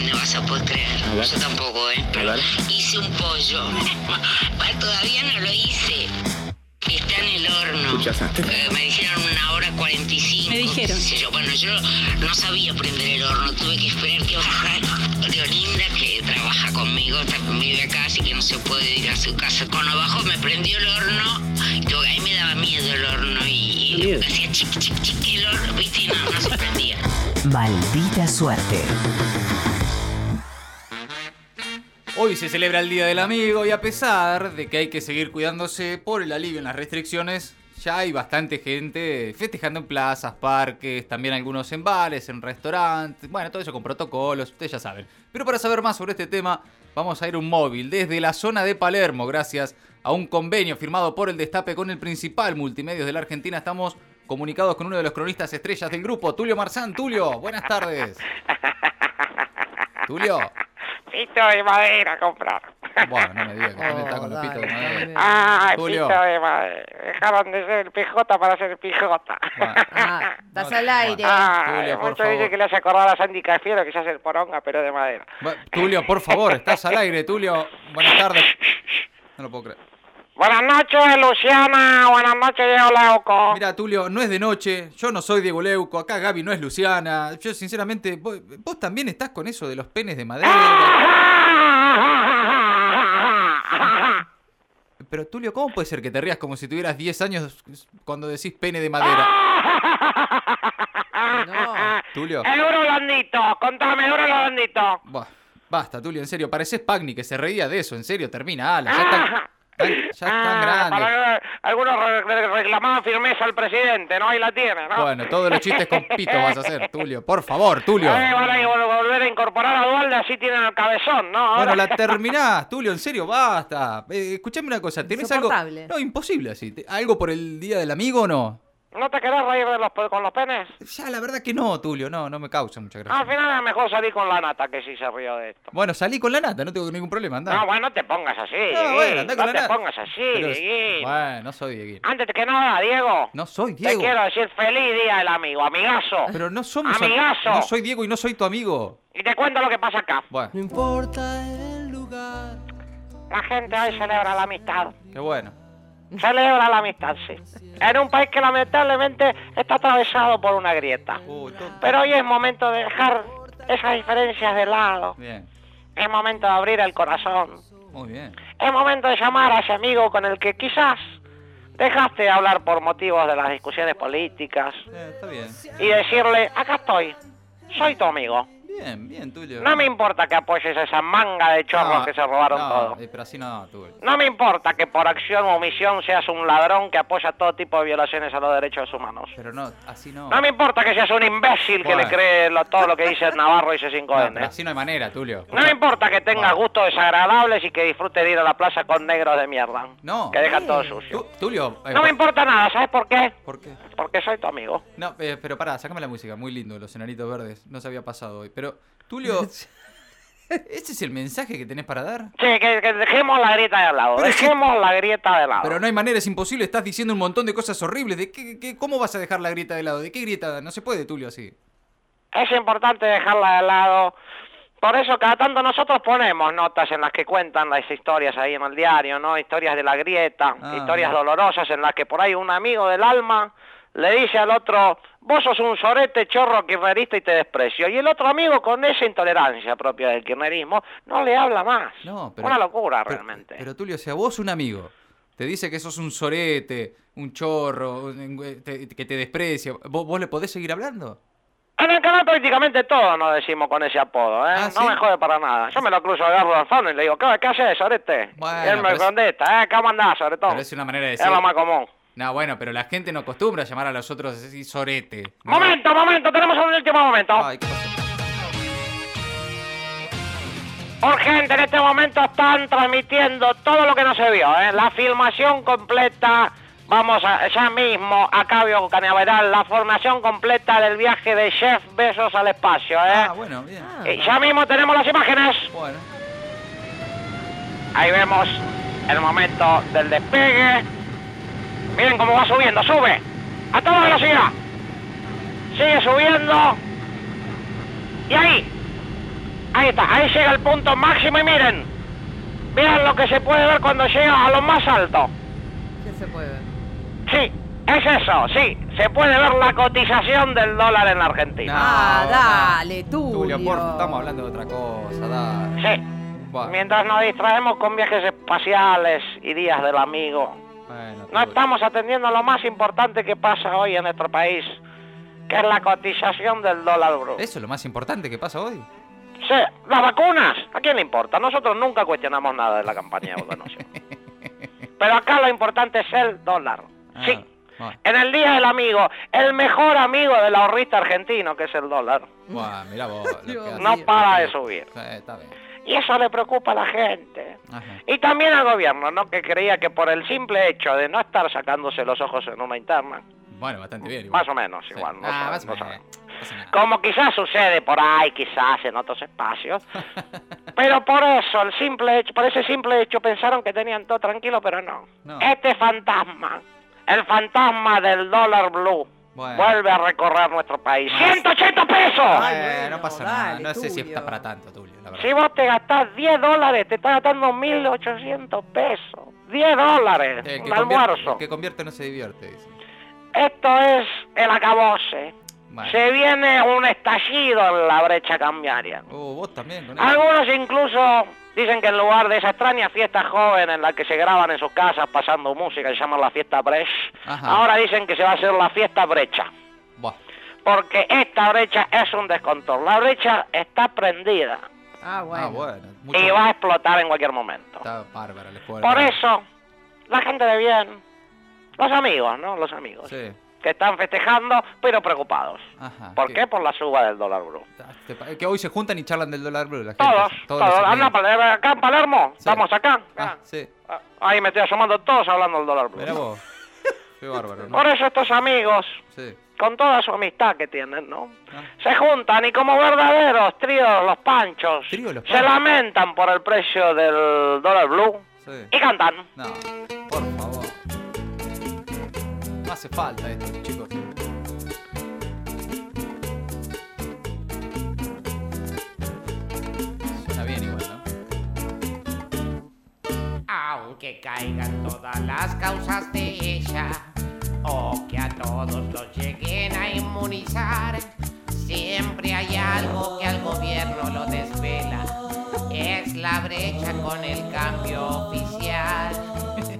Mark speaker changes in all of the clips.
Speaker 1: No vas a poder creer.
Speaker 2: A.
Speaker 1: Yo tampoco, ¿eh? Pero
Speaker 2: ver.
Speaker 1: hice un pollo. Todavía no lo hice. Está en el horno. Eh, me dijeron una hora 45.
Speaker 3: Me dijeron.
Speaker 1: yo. Bueno, yo no sabía prender el horno. Tuve que esperar que bajara. Leolinda, que trabaja conmigo, está vive acá, así que no se puede ir a su casa. Cuando bajó me prendió el horno. Y todo- a mí me daba miedo el horno. Y, y hacía chic, chic, chic el horno, ¿viste? Y no, no se prendía.
Speaker 4: Maldita suerte.
Speaker 5: Hoy se celebra el Día del Amigo y a pesar de que hay que seguir cuidándose por el alivio en las restricciones, ya hay bastante gente festejando en plazas, parques, también algunos en bares, en restaurantes, bueno, todo eso con protocolos, ustedes ya saben. Pero para saber más sobre este tema, vamos a ir un móvil desde la zona de Palermo, gracias a un convenio firmado por el Destape con el principal multimedios de la Argentina. Estamos comunicados con uno de los cronistas estrellas del grupo, Tulio Marzán. Tulio, buenas tardes. Tulio.
Speaker 6: Pito de madera comprar.
Speaker 5: Bueno, no me digas que usted está con los
Speaker 3: Oh,
Speaker 5: pitos de madera.
Speaker 6: Ay,
Speaker 5: Julio.
Speaker 6: pito de madera. Dejaron de ser pijota para ser pijota.
Speaker 5: Bueno.
Speaker 3: Ah, estás
Speaker 5: No,
Speaker 3: al aire.
Speaker 5: Tulio, por
Speaker 6: mucho
Speaker 5: favor.
Speaker 6: dice que le hace acordar a Sandy Cafiero que se hace el poronga, pero de madera.
Speaker 5: Bu- Tulio, por favor, estás al aire, Tulio. Buenas tardes. No lo puedo creer.
Speaker 6: Buenas noches, Luciana. Buenas noches, Diego Leuco.
Speaker 5: Mira, Tulio, no es de noche. Yo no soy Diego Leuco. Acá Gaby no es Luciana. Yo, sinceramente, vos, vos también estás con eso de los penes de madera. Pero, Tulio, ¿cómo puede ser que te rías como si tuvieras 10 años cuando decís pene de madera?
Speaker 3: No.
Speaker 5: Tulio.
Speaker 6: El euro blandito. Contame, euro blandito.
Speaker 5: Buah, basta, Tulio, en serio. Pareces Pagni que se reía de eso. En serio, termina, ala. Ya están- ya están
Speaker 6: Ah,
Speaker 5: grandes.
Speaker 6: para que algunos re- re- reclamaban firmeza al presidente, ¿no? Ahí la tiene, ¿no?
Speaker 5: Bueno, todos los chistes con pito vas a hacer, Tulio. Por favor, Tulio.
Speaker 6: Eh, van a vol- volver a incorporar a Dualde, así tienen el cabezón, ¿no?
Speaker 5: Bueno, la terminás, Tulio, en serio, basta. Eh, escuchame una cosa, ¿tenés algo? No, imposible así. ¿Te- ¿Algo por el Día del Amigo o no?
Speaker 6: ¿No te querés reír de los, pe- con los penes?
Speaker 5: Ya, la verdad que no, Tulio, no, no me causa mucha
Speaker 6: Al
Speaker 5: gracia.
Speaker 6: final es mejor salir con la nata que si se rió de esto.
Speaker 5: Bueno, salí con la nata, no tengo ningún problema, andá.
Speaker 6: No, bueno, no te pongas así,
Speaker 5: No, bueno, andá con
Speaker 6: no
Speaker 5: la
Speaker 6: te
Speaker 5: nata.
Speaker 6: pongas así,
Speaker 5: Pero-
Speaker 6: Dieguín.
Speaker 5: Bueno, no soy Dieguín.
Speaker 6: Antes que nada, Diego,
Speaker 5: No soy
Speaker 6: te
Speaker 5: Diego.
Speaker 6: quiero decir feliz día del amigo, amigazo.
Speaker 5: Pero no somos... am-
Speaker 6: Amigazo.
Speaker 5: No soy Diego y no soy tu amigo.
Speaker 6: Y te cuento lo que pasa acá.
Speaker 5: Bueno,
Speaker 7: No importa el lugar.
Speaker 6: La gente hoy celebra la amistad.
Speaker 5: qué bueno.
Speaker 6: Celebra la amistad, sí. En un país que lamentablemente está atravesado por una grieta.
Speaker 5: Uy,
Speaker 6: Pero hoy es momento de dejar esas diferencias de lado.
Speaker 5: Bien,
Speaker 6: Es momento de abrir el corazón.
Speaker 5: muy bien.
Speaker 6: Es momento de llamar a ese amigo con el que quizás dejaste de hablar por motivos de las discusiones políticas
Speaker 5: Eh, está bien.
Speaker 6: y decirle, acá estoy, soy tu amigo.
Speaker 5: Bien, bien, Tulio.
Speaker 6: No me importa que apoyes a esa manga de chorros
Speaker 5: No,
Speaker 6: que se robaron
Speaker 5: no,
Speaker 6: todo.
Speaker 5: eh, pero así no, Tulio.
Speaker 6: No me importa que por acción o omisión seas un ladrón que apoya todo tipo de violaciones a los derechos humanos.
Speaker 5: Pero no, así no.
Speaker 6: No me importa que seas un imbécil que
Speaker 5: Bueno.
Speaker 6: le cree lo- todo lo que dice Navarro y
Speaker 5: No,
Speaker 6: C5N.
Speaker 5: pero así no hay manera, Tulio.
Speaker 6: No me importa que tengas
Speaker 5: Bueno.
Speaker 6: gustos desagradables y que disfrutes de ir a la plaza con negros de mierda.
Speaker 5: No.
Speaker 6: Que dejan todo sucio.
Speaker 5: Tu- Tulio. eh,
Speaker 6: No me importa nada, ¿sabes por qué?
Speaker 5: ¿Por qué?
Speaker 6: Porque soy tu amigo.
Speaker 5: No, eh, pero pará, sacame la música, muy lindo, los enanitos verdes. No se había pasado hoy. Pero, Tulio, ¿ese es el mensaje que tenés para dar?
Speaker 6: Sí, que, que dejemos la grieta de lado.
Speaker 5: Pero
Speaker 6: dejemos la grieta de lado.
Speaker 5: Pero no hay manera, es imposible, estás diciendo un montón de cosas horribles. ¿De qué, qué- ¿Cómo vas a dejar la grieta de lado? ¿De qué grieta? No se puede, Tulio, así.
Speaker 6: Es importante dejarla de lado. Por eso cada tanto nosotros ponemos notas en las que cuentan las historias ahí en el diario, ¿no? Historias de la grieta,
Speaker 5: Ah,
Speaker 6: historias dolorosas en las que por ahí un amigo del alma le dice al otro, vos sos un sorete chorro kirchnerista y te desprecio. Y el otro amigo con esa intolerancia propia del kirchnerismo no le habla más.
Speaker 5: No, pero.
Speaker 6: Una locura
Speaker 5: pero-
Speaker 6: realmente.
Speaker 5: Pero, Tulio, o sea, vos un amigo te dice que sos un sorete, un chorro, un- te- que te desprecia. ¿Vos, vos le podés seguir hablando?
Speaker 6: En el canal prácticamente todos nos decimos con ese apodo, ¿eh?
Speaker 5: Ah,
Speaker 6: no
Speaker 5: ¿sí?
Speaker 6: me jode para nada. Yo me lo cruzo a Garro Alfano y le digo, ¿qué, qué haces, sorete?
Speaker 5: Bueno,
Speaker 6: y él me
Speaker 5: pero es-
Speaker 6: contesta, ¿eh? ¿Cómo andás, sobre todo?
Speaker 5: Pero es una manera de
Speaker 6: Es
Speaker 5: decir.
Speaker 6: lo más común.
Speaker 5: No, bueno, pero la gente no acostumbra a llamar a los otros así sorete. ¿no?
Speaker 6: Momento, momento, tenemos un último momento.
Speaker 5: Ay, ¿qué pasó?
Speaker 6: Urgente, en este momento están transmitiendo todo lo que no se vio, ¿eh? La filmación completa, vamos a, ya mismo, a Cabio Cañaveral, la formación completa del viaje de Chef Besos al espacio, ¿eh?
Speaker 5: Ah, bueno, bien.
Speaker 6: Y ya mismo tenemos las imágenes.
Speaker 5: Bueno.
Speaker 6: Ahí vemos el momento del despegue. Miren cómo va subiendo, sube. A toda velocidad. Sigue subiendo. Y ahí. Ahí está, ahí llega el punto máximo y miren. Miren lo que se puede ver cuando llega a lo más alto.
Speaker 2: ¿Qué se puede ver?
Speaker 6: Sí, es eso, sí. Se puede ver la cotización del dólar en la Argentina.
Speaker 2: Ah, dale,
Speaker 5: no.
Speaker 2: Tulio.
Speaker 5: por- estamos hablando de otra cosa, dale.
Speaker 6: Sí.
Speaker 5: Bueno,
Speaker 6: Mientras nos distraemos con viajes espaciales y días del amigo,
Speaker 5: bueno,
Speaker 6: no
Speaker 5: Tulio.
Speaker 6: estamos atendiendo lo más importante que pasa hoy en nuestro país, que es la cotización del dólar bruto.
Speaker 5: Eso es lo más importante que pasa hoy.
Speaker 6: Sí, las vacunas, ¿a quién le importa? Nosotros nunca cuestionamos nada de la campaña de vacunación. Pero acá lo importante es el dólar.
Speaker 5: Ah,
Speaker 6: Sí.
Speaker 5: Bueno,
Speaker 6: En el Día del Amigo, el mejor amigo del ahorrista argentino, que es el dólar,
Speaker 5: mirá vos.
Speaker 6: no para de subir.
Speaker 5: Sí, está bien.
Speaker 6: Y eso le preocupa a la gente.
Speaker 5: Ajá.
Speaker 6: Y también al gobierno, ¿no? Que creía que por el simple hecho de no estar sacándose los ojos en una interna,
Speaker 5: Bueno, bastante bien. igual.
Speaker 6: más o menos
Speaker 5: Sí.
Speaker 6: igual, no,
Speaker 5: Ah,
Speaker 6: sabe- no sabe. Como quizás sucede por ahí, quizás en otros espacios. Pero por eso, el simple hecho, por ese simple hecho pensaron que tenían todo tranquilo, pero no.
Speaker 5: No.
Speaker 6: Este fantasma, el fantasma del dólar blue,
Speaker 5: Bueno.
Speaker 6: vuelve a recorrer nuestro país. ¡180 pesos!
Speaker 2: Ay,
Speaker 5: Eh,
Speaker 2: bueno,
Speaker 5: no pasa nada.
Speaker 2: dale,
Speaker 5: No sé si está para tanto, Tulio.
Speaker 6: Si vos te gastás 10 dólares, te estás gastando 1.800 pesos. 10 dólares,
Speaker 5: El
Speaker 6: un
Speaker 5: convierte,
Speaker 6: almuerzo.
Speaker 5: el que convierte no se divierte, dice.
Speaker 6: Esto es el acabose. Se viene un estallido en la brecha cambiaria.
Speaker 5: Uh, vos también con.
Speaker 6: Algunos incluso dicen que en lugar de esa extraña fiesta joven en la que se graban en sus casas pasando música, se llama la fiesta Brecht,
Speaker 5: Ajá.
Speaker 6: ahora dicen que se va a hacer la fiesta brecha.
Speaker 5: Buah.
Speaker 6: Porque esta brecha es un descontrol. La brecha está prendida
Speaker 2: Ah, bueno.
Speaker 5: Ah, bueno. mucho-
Speaker 6: y va a explotar en cualquier momento.
Speaker 5: Está bárbara la escuela.
Speaker 6: Por eso, la gente de bien, los amigos, ¿no? Los amigos,
Speaker 5: Sí.
Speaker 6: que están festejando pero preocupados.
Speaker 5: Ajá.
Speaker 6: ¿Por
Speaker 5: ¿Qué-
Speaker 6: qué? Por la suba del dólar blue.
Speaker 5: pa- Que hoy se juntan y charlan del dólar blue la gente.
Speaker 6: Todos,
Speaker 5: los
Speaker 6: todos. Anda, acá en Palermo,
Speaker 5: Sí.
Speaker 6: estamos acá.
Speaker 5: Ah, sí.
Speaker 6: Ah, Ahí me estoy asomando todos hablando del dólar blue.
Speaker 5: Mirá vos. Qué bárbaro, ¿no?
Speaker 6: Por eso estos amigos,
Speaker 5: Sí.
Speaker 6: Con toda su amistad que tienen, ¿no?
Speaker 5: Ah.
Speaker 6: Se juntan y como verdaderos tríos los panchos,
Speaker 5: los
Speaker 6: se lamentan por el precio del dólar blue
Speaker 5: Sí.
Speaker 6: y cantan.
Speaker 5: No, por favor. No hace falta esto, chicos. Suena bien igual, ¿no?
Speaker 3: Aunque caigan todas las causas de ella, o que a todos los lleguen a inmunizar, siempre hay algo que al gobierno lo desvela. Es la brecha con el cambio oficial.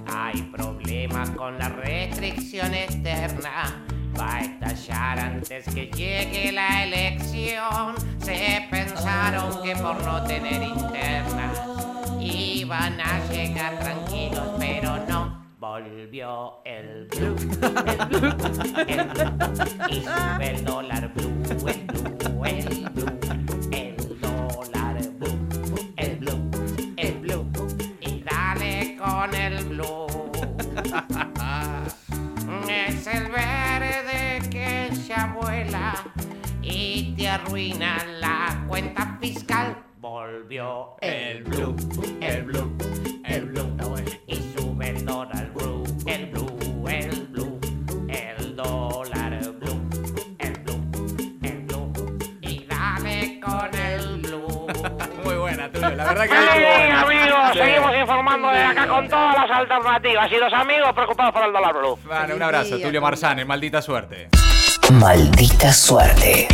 Speaker 3: Hay problemas con la restricción externa. Va a estallar antes que llegue la elección. Se pensaron que por no tener interna iban a llegar tranquilos, pero no. Volvió el blue, el blue, el blue. Y sube el dólar blue, el blue, el blue, el dólar blue, el blue, el blue. Y dale con el blue. Es el verde que ya vuela y te arruina la cuenta fiscal. Volvió el blue, el blue, el blue.
Speaker 5: La verdad que buena.
Speaker 6: amigos,
Speaker 5: Sí.
Speaker 6: seguimos informando de acá con todas las alternativas y los amigos preocupados por el dólar blue.
Speaker 5: Bueno, un abrazo, Tulio
Speaker 2: Tulio.
Speaker 5: Marzane, maldita suerte.
Speaker 4: Maldita suerte.